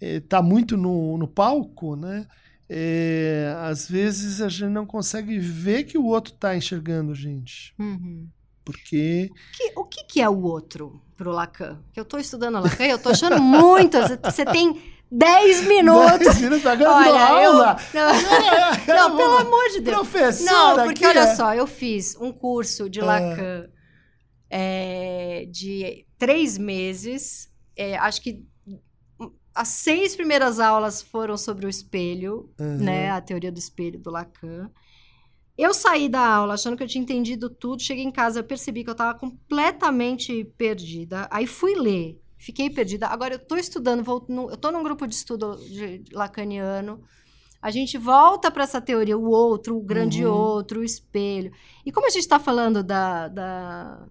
está muito no, no palco, né? é, às vezes a gente não consegue ver que o outro está enxergando a gente. Uhum. Porque. Que- o que, que é o outro pro Lacan? Que eu tô estudando Lacan e eu tô achando muito. Você- tem 10 minutos. Você tá gravando Olha, eu. aula! Não, não, pelo amor de Deus. Professora, Não, porque olha é- só, eu fiz um curso de Ah. Lacan é, de três meses. é, acho que as seis primeiras aulas foram sobre o espelho, Uhum. né? A teoria do espelho do Lacan. Eu saí da aula achando que eu tinha entendido tudo. Cheguei em casa, eu percebi que eu estava completamente perdida. Aí fui ler, fiquei perdida. Agora eu estou estudando, vou no- eu estou num grupo de estudo de lacaniano. A gente volta para essa teoria, o outro, o grande Uhum. outro, o espelho. E como a gente está falando da, da-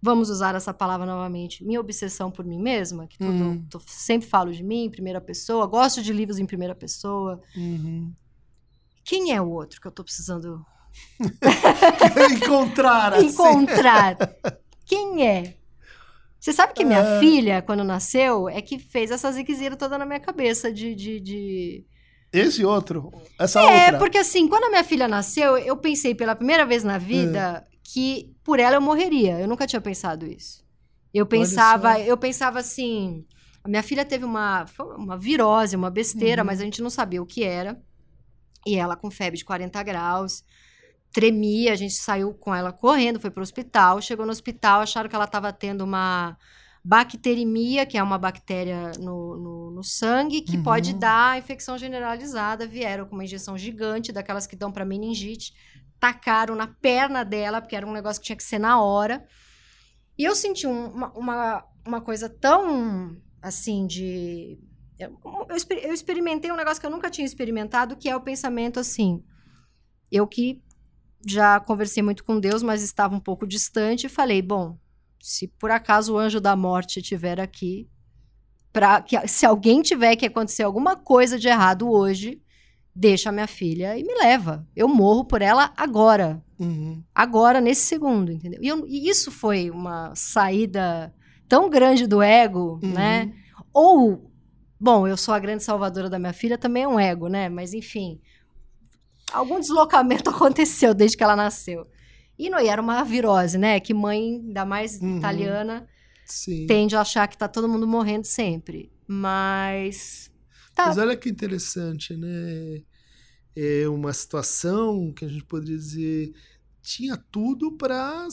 Vamos usar essa palavra novamente. Minha obsessão por mim mesma, que tudo, Hum. tô- sempre falo de mim em primeira pessoa, gosto de livros em primeira pessoa. Uhum. Quem é o outro que eu tô precisando Encontrar assim. encontrar? Quem é? Você sabe que minha Ah. filha, quando nasceu, é que fez essa ziquezira toda na minha cabeça de. de, de... Esse outro. Essa É, outra. porque assim, quando a minha filha nasceu, eu pensei pela primeira vez na vida que por ela eu morreria. Eu nunca tinha pensado isso. Eu pensava, eu pensava assim. A minha filha teve uma, uma virose, uma besteira, Uhum. mas a gente não sabia o que era. E ela com febre de 40 graus, tremia, a gente saiu com ela correndo, foi pro hospital, chegou no hospital, acharam que ela estava tendo uma bacterimia, que é uma bactéria no, no, no sangue, que Uhum. pode dar infecção generalizada. Vieram com uma injeção gigante, daquelas que dão para meningite, tacaram na perna dela, porque era um negócio que tinha que ser na hora. E eu senti um- uma, uma, uma coisa tão, assim, de... Eu, eu exper- eu experimentei um negócio que eu nunca tinha experimentado, que é o pensamento assim, eu que já conversei muito com Deus, mas estava um pouco distante e falei, bom, se por acaso o anjo da morte estiver aqui, para que se alguém tiver que acontecer alguma coisa de errado hoje, deixa a minha filha e me leva. Eu morro por ela agora. Uhum. Agora, nesse segundo, entendeu? E, eu- e isso foi uma saída tão grande do ego, Uhum. né? Ou, bom, eu sou a grande salvadora da minha filha, também é um ego, né? Mas enfim, algum deslocamento aconteceu desde que ela nasceu. E não e era uma virose, né? Que mãe, ainda mais Uhum. italiana, Sim. tende a achar que tá todo mundo morrendo sempre. Mas. Tá. Mas olha que interessante, né? É uma situação que a gente poderia dizer tinha tudo para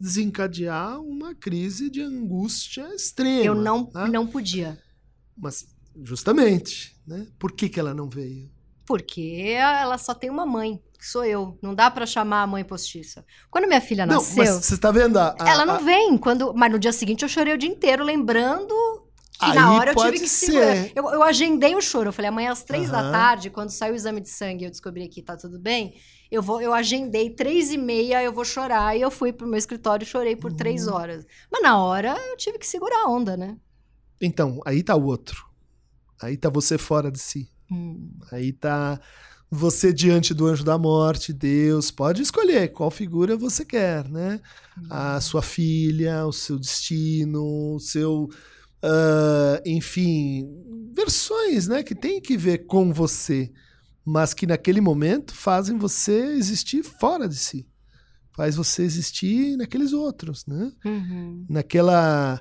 desencadear uma crise de angústia extrema. Eu não, né? não podia. Mas justamente, né? Por que, que ela não veio? Porque ela só tem uma mãe, que sou eu. Não dá pra chamar a mãe postiça. Quando minha filha Não, nasceu, mas você está vendo a, a- ela não a- vem. Quando, mas no dia seguinte eu chorei o dia inteiro, lembrando que Aí na hora eu tive que ser. segurar. Eu, eu agendei o choro. Eu falei, amanhã às três da Aham. tarde, quando saiu o exame de sangue e eu descobri que tá tudo bem, eu vou, eu agendei três e meia, eu vou chorar. E eu fui pro meu escritório e chorei por três Uhum. horas. Mas na hora eu tive que segurar a onda, né? Então, aí tá o outro. Aí tá você fora de si. Hum. Aí tá você diante do anjo da morte, Deus. Pode escolher qual figura você quer, né? A sua filha, o seu destino, o seu. ah, enfim, versões, né? Que tem que ver com você, mas que naquele momento fazem você existir fora de si. Faz você existir naqueles outros, né? Uhum. naquela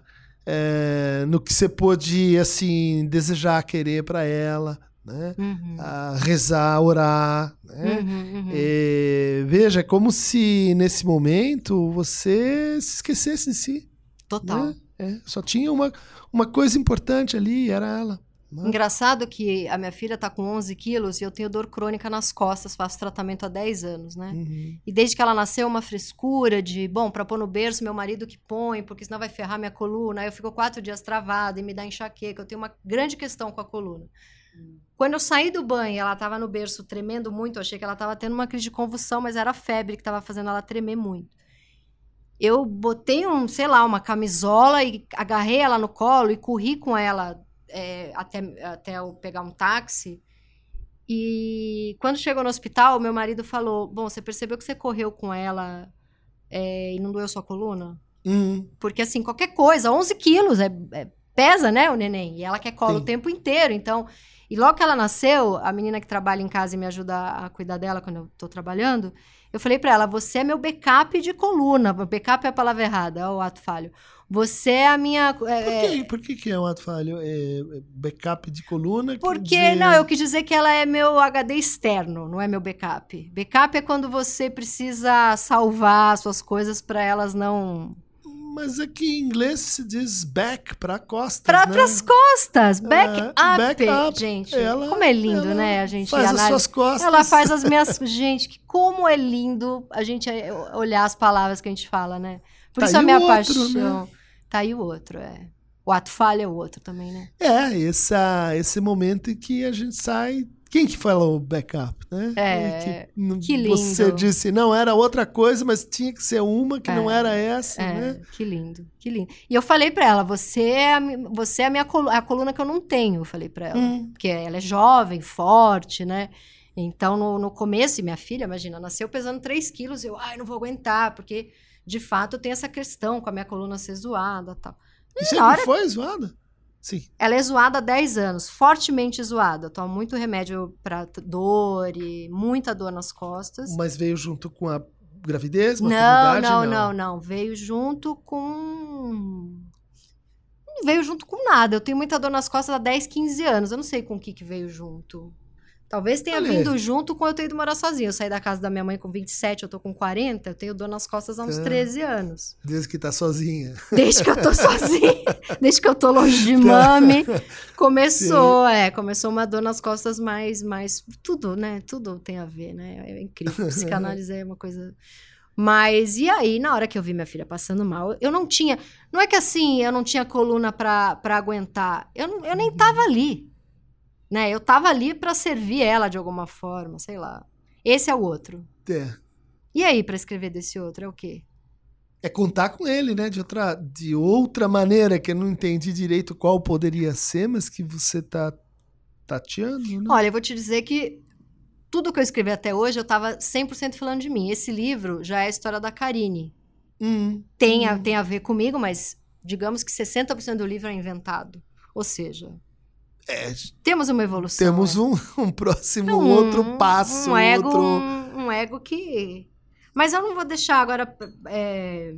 é, no que você pôde assim desejar querer para ela né Uhum. a rezar orar né Uhum, uhum. É, veja é como se nesse momento você se esquecesse de si Total. né? É, só tinha uma, uma coisa importante ali era ela né? Engraçado que a minha filha tá com 11 quilos e eu tenho dor crônica nas costas, faço tratamento há 10 anos, né? Uhum. E desde que ela nasceu, uma frescura de, bom, pra pôr no berço, meu marido que põe, porque senão vai ferrar minha coluna. Aí eu fico quatro dias travada e me dá enxaqueca. Eu tenho uma grande questão com a coluna. Quando eu saí do banho, ela tava no berço tremendo muito, eu achei que ela tava tendo uma crise de convulsão, mas era a febre que tava fazendo ela tremer muito. Eu botei um, sei lá, uma camisola e agarrei ela no colo e corri com ela é, até, até eu pegar um táxi. E quando chegou no hospital, meu marido falou: Bom, você percebeu que você correu com ela é, e não doeu sua coluna? Uhum. Porque, assim, qualquer coisa, 11 quilos, é, é- pesa, né, o neném? E ela quer colo Sim. o tempo inteiro. Então, e logo que ela nasceu, a menina que trabalha em casa e me ajuda a cuidar dela quando eu tô trabalhando, eu falei pra ela: Você é meu backup de coluna. Backup é a palavra errada, é o ato falho. Você é a minha. Por, é, que, por que, que é um ato falho? É é backup de coluna? Porque, não, eu quis dizer que ela é meu HD externo, não é meu backup. Backup é quando você precisa salvar suas coisas para elas não. Mas aqui em inglês se diz back para costas. Para né? as costas, backup, backup. gente. Ela- como é lindo, né? A gente faz as suas costas. Ela faz as minhas. gente, como é lindo a gente é, olhar as palavras que a gente fala, né? Por Tá isso a minha outro, paixão. né? Tá aí o outro, é. O ato falha é o outro também, né? É, essa, esse momento em que a gente sai. Quem que falou backup, né? É, que, n- que lindo. Você disse, não, era outra coisa, mas tinha que ser uma que não É, era essa, É, né? que lindo, que lindo. E eu falei pra ela, você é a, você é a minha colu- a coluna que eu não tenho, eu falei pra ela. Hum. Porque ela é jovem, forte, né? Então, no, no começo, e minha filha, imagina, nasceu pesando 3 quilos, eu, ai, não vou aguentar, porque, de fato, eu tenho essa questão com a minha coluna ser zoada e tal. E na sempre hora- foi zoada? Sim. Ela é zoada há 10 anos, fortemente zoada. Eu tomo muito remédio pra t- dor e muita dor nas costas. Mas veio junto com a gravidez, Não, maternidade? não, não, não. Veio junto com. Não veio junto com nada. Eu tenho muita dor nas costas há 10, 15 anos. Eu não sei com o que, que veio junto. Talvez tenha Olha. vindo junto com eu ter ido morar sozinha. Eu saí da casa da minha mãe com 27, eu tô com 40. Eu tenho dor nas costas há uns Tá. 13 anos. Desde que tá sozinha. Desde que eu tô sozinha. Desde que eu tô longe de mami. Começou, é. Começou uma dor nas costas mais, mais... Tudo, né? Tudo tem a ver, né? É incrível. Psicanálise é uma coisa... Mas, e aí, na hora que eu vi minha filha passando mal, eu não tinha... Não é que assim, eu não tinha coluna pra, pra aguentar. Eu, eu nem tava ali. Né? Eu tava ali pra servir ela de alguma forma, sei lá. Esse é o outro. É. E aí, para escrever desse outro, é o quê? É contar com ele, né? De outra, de outra maneira, que eu não entendi direito qual poderia ser, mas que você tá tateando, né? Olha, eu vou te dizer que tudo que eu escrevi até hoje, eu tava 100% falando de mim. Esse livro já é a história da Karine. Hum, Tem a, hum. tem a ver comigo, mas digamos que 60% do livro é inventado. Ou seja, É, temos uma evolução. temos é. um, um próximo Um- outro passo, Um ego, outro... um, um ego que. Mas eu não vou deixar agora. é,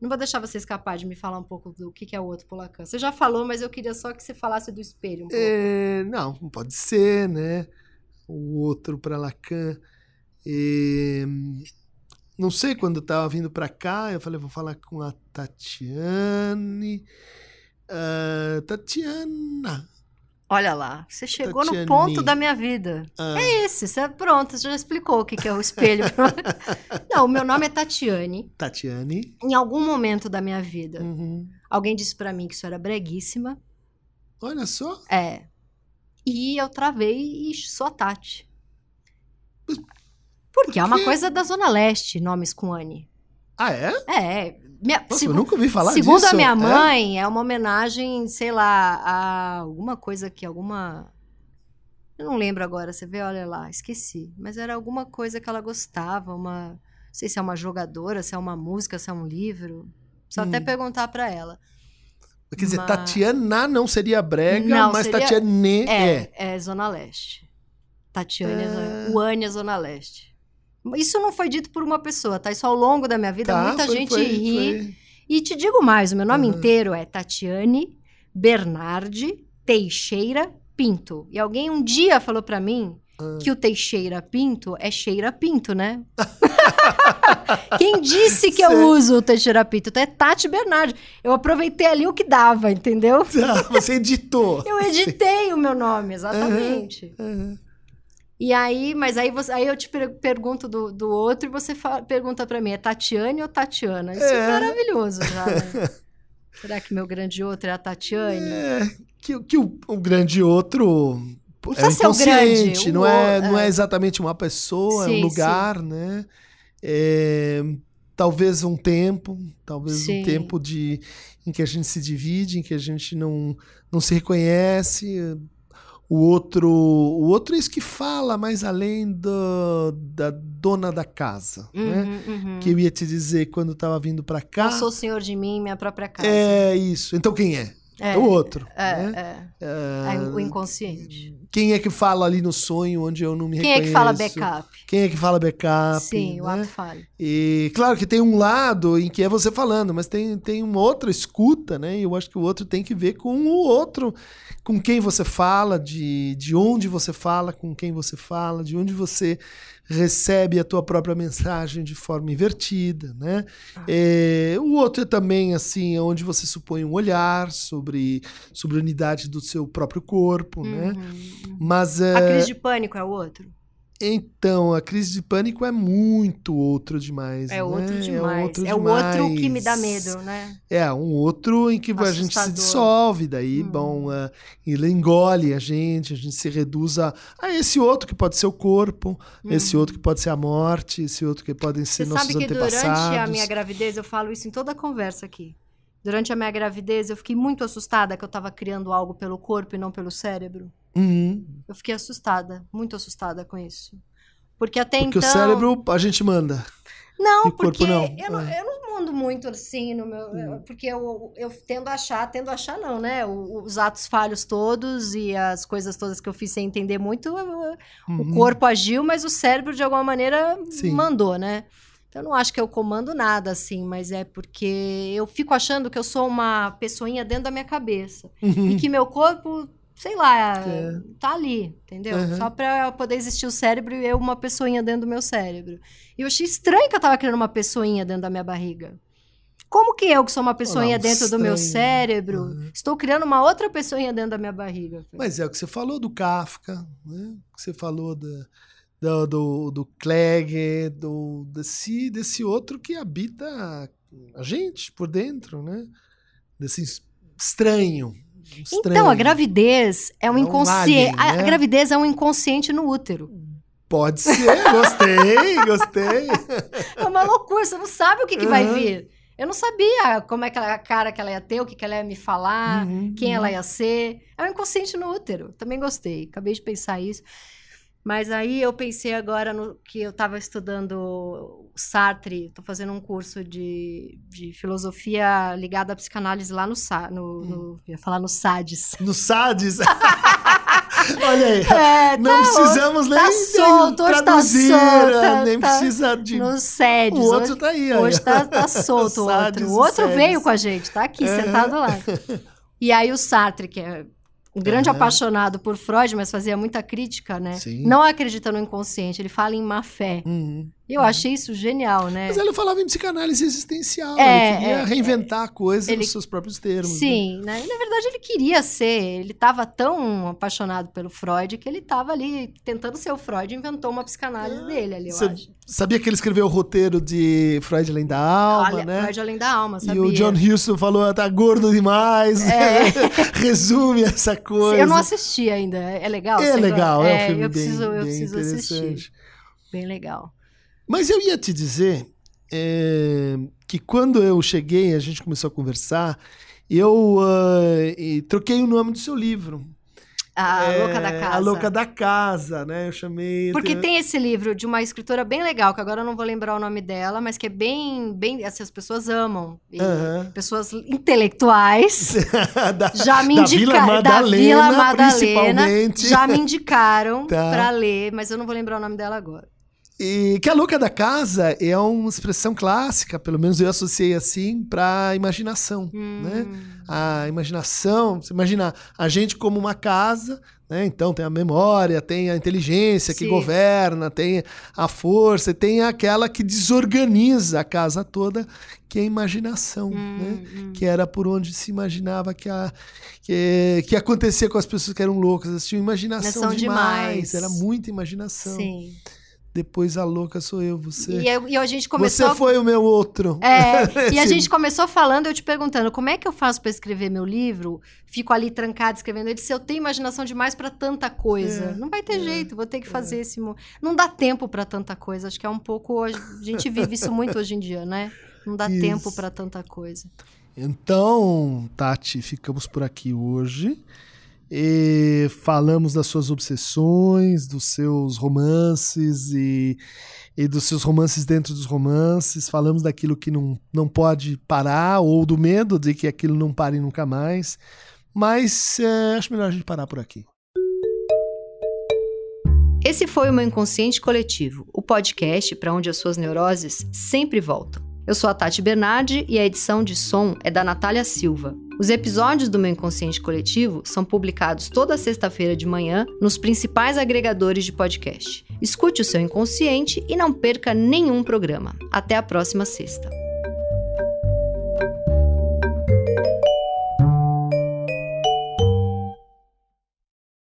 Não vou deixar você escapar de me falar um pouco do que que é o outro Polacan. Você já falou, mas eu queria só que você falasse do espelho um pouco. É, não, pode ser, né? O outro para Lacan. É, não sei, quando eu tava vindo para cá, eu falei, vou falar com a Tatiane. Ah, Tatiana. Olha lá, você chegou no ponto da minha vida. Ah, É esse, você, pronto, você já explicou o que que é o espelho. não, o meu nome é Tatiane. Tatiane. Em algum momento da minha vida, Uhum. alguém disse pra mim que isso era breguíssima. Olha só. É. E eu travei e sou a Tati. Porque é uma coisa da Zona Leste, nomes com Anne. Ah, é? É. Minha, Nossa, eu nunca ouvi falar segundo disso. a minha É? mãe, é? uma homenagem, sei lá, a alguma coisa que, alguma. Eu não lembro agora, você vê, olha lá, esqueci. Mas era alguma coisa que ela gostava, uma. Não sei se é uma jogadora, se é uma música, se é um livro. Até Hum. perguntar pra ela. Quer dizer, Mas- Tatiana não seria brega, Não, mas seria- Tatiane é. É, é Zona Leste. Tatiane é É. Zona... O Anne é Zona Leste. Isso não foi dito por uma pessoa, tá? Isso ao longo da minha vida, Tá, muita foi- gente foi- ri. foi. E te digo mais, o meu nome Aham. inteiro é Tatiane Bernardi Teixeira Pinto. E alguém um dia falou pra mim Ah. que o Teixeira Pinto é Cheira Pinto, né? Quem disse que eu uso o Teixeira Pinto? Então é Tati Bernardi. Eu aproveitei ali o que dava, entendeu? Tá, você editou. Eu editei o meu nome, exatamente. Aham. E aí, mas aí, você, aí eu te per- pergunto do, do outro e você fa- pergunta pra mim, é Tatiane ou Tatiana? Isso é, É. maravilhoso já, né? Será que meu grande outro é a Tatiane? É, que, que o, o grande outro Não é precisa ser o inconsciente, grande. o não, é, o- não é exatamente uma pessoa, é Sim, um lugar, né? É, talvez um tempo, talvez Sim. um tempo de, em que a gente se divide, em que a gente não, não se reconhece. O outro, o outro é isso que fala mais além do, da dona da casa, né? Uhum, uhum. Que eu ia te dizer quando eu tava vindo para cá. Eu sou senhor de mim, minha própria casa. É isso. Então quem é? É, É o outro. É, né? é. Ah, É o inconsciente. Quem é que fala ali no sonho onde eu não me Quem é reconheço? que fala backup? Quem é que fala backup? Sim, o né? ato falho. E claro que tem um lado em que é você falando, mas tem, tem uma outra escuta, né? E eu acho que o outro tem que ver com o outro, com quem você fala, de, de onde você fala, com quem você fala, de onde você recebe a tua própria mensagem de forma invertida, né? Ah. É, o outro é também assim, onde você supõe um olhar sobre, sobre a unidade do seu próprio corpo, né? Uhum. Mas é, A crise de pânico é o outro? Então, a crise de pânico é muito outro demais. É né? outro demais. É outro É o outro que me dá demais. medo, né? É, um outro em que a gente se Assustador. dissolve, daí, Hum. bom, é, ele engole a gente, a gente se reduz a, a esse outro que pode ser o corpo, esse Uhum. outro que pode ser a morte, esse outro que podem ser Você nossos sabe que durante antepassados. a minha gravidez, eu falo isso em toda a conversa aqui. Durante a minha gravidez, eu fiquei muito assustada que eu estava criando algo pelo corpo e não pelo cérebro. Uhum, Eu fiquei assustada, muito assustada com isso. Porque até porque então. o cérebro a gente manda. Não, porque não. Eu, não, É. eu não mando muito assim no meu. eu- Porque eu, eu tendo a achar, tendo a achar, não, né? O- os atos falhos todos e as coisas todas que eu fiz sem entender muito, eu- o Uhum. corpo agiu, mas o cérebro, de alguma maneira, Sim. mandou, né? Eu não acho que eu comando nada, assim, mas é porque eu fico achando que eu sou uma pessoinha dentro da minha cabeça. Uhum. E que meu corpo, sei lá, É. tá ali, entendeu? Uhum. Só pra poder existir o cérebro e eu uma pessoinha dentro do meu cérebro. E eu achei estranho que eu tava criando uma pessoinha dentro da minha barriga. Como que eu, que sou uma pessoinha dentro do meu estranho. cérebro, Uhum. estou criando uma outra pessoinha dentro da minha barriga? Mas é o que você falou do Kafka, né? O que você falou da- do, do, do Clegg, do, desse, desse outro que habita a gente por dentro, né? Desse es- estranho. Então, a estranho. gravidez é um É um inconsciente. alien, a né? gravidez é um inconsciente no útero. Pode ser, gostei, gostei. É uma loucura, você não sabe o que, que vai Uhum. vir. Eu não sabia como é que ela- a cara que ela ia ter, o que, que ela ia me falar, Uhum, quem uhum. ela ia ser. É um inconsciente no útero. Também gostei. Acabei de pensar isso. Mas aí eu pensei agora no que eu estava estudando Sartre, estou fazendo um curso de, de filosofia ligada à psicanálise lá no, no, Hum. no ia falar no SADS. No SADS. Olha aí. É, Não precisamos nem, tá nem solto, tá traduzir, solto, tá- nem tá precisa de. no SEDS. o outro hoje, tá aí, olha. hoje tá, tá solto o outro. O outro veio com a gente, tá aqui, Uhum. sentado lá. E aí o Sartre, que é grande Uhum. apaixonado por Freud, mas fazia muita crítica, né? Sim. Não acredita no inconsciente, ele fala em má fé. Uhum. Eu achei isso genial, né? Mas ela falava em psicanálise existencial. É, ele queria é, reinventar a coisa ele- nos seus próprios termos. né? Sim, né? E, na verdade ele queria ser, ele estava tão apaixonado pelo Freud que ele estava ali tentando ser o Freud, inventou uma psicanálise dele ali, eu acho. sabia que ele escreveu o roteiro de Freud Além da Alma, Olha, né? Freud além da alma, sabia? E o John Huston falou, tá gordo demais. É. Resume essa coisa. Eu não assisti ainda, é legal? É legal, é um filme eu bem, preciso, eu bem preciso assistir. Bem legal. Mas eu ia te dizer é, que quando eu cheguei, a gente começou a conversar, eu e troquei o nome do seu livro. A É, Louca da Casa. A Louca da Casa, né? Eu chamei. Porque tem esse livro de uma escritora bem legal, que agora eu não vou lembrar o nome dela, mas que é bem, bem, assim, as pessoas amam. Pessoas intelectuais da, já me da indicaram. Vila Da Vila Madalena, Madalena principalmente. já me indicaram Tá. pra ler, mas eu não vou lembrar o nome dela agora. E que a louca da casa é uma expressão clássica, pelo menos eu associei assim, para imaginação, né? Hum. A imaginação, você imagina a gente como uma casa, né? Então tem a memória, tem a inteligência que Sim. governa, tem a força, tem aquela que desorganiza a casa toda, que é a imaginação, Hum, né? hum. que era por onde se imaginava que, a, que, que acontecia com as pessoas que eram loucas. Elas tinham imaginação Imaginação demais. demais. Era muita imaginação. Sim. Depois a louca sou eu, você. E, eu- e a gente começou. Você foi o meu outro. É, e a gente começou falando, eu te perguntando, como é que eu faço pra escrever meu livro? Fico ali trancada escrevendo ele, se eu tenho imaginação demais pra tanta coisa. É, não vai ter é, jeito, vou ter que fazer esse... Não dá tempo pra tanta coisa, acho que é um pouco... A gente vive isso muito hoje em dia, né? Não dá Isso. tempo pra tanta coisa. Então, Tati, ficamos por aqui hoje. E falamos das suas obsessões, dos seus romances e, e dos seus romances dentro dos romances. Falamos daquilo que não, não pode parar ou do medo de que aquilo não pare nunca mais. Mas é, acho melhor a gente parar por aqui. Esse foi o meu Inconsciente Coletivo, o podcast para onde as suas neuroses sempre voltam. Eu sou a Tati Bernardi e a edição de som é da Natália Silva. Os episódios do meu Inconsciente Coletivo são publicados toda sexta-feira de manhã nos principais agregadores de podcast. Escute o seu inconsciente e não perca nenhum programa. Até a próxima sexta.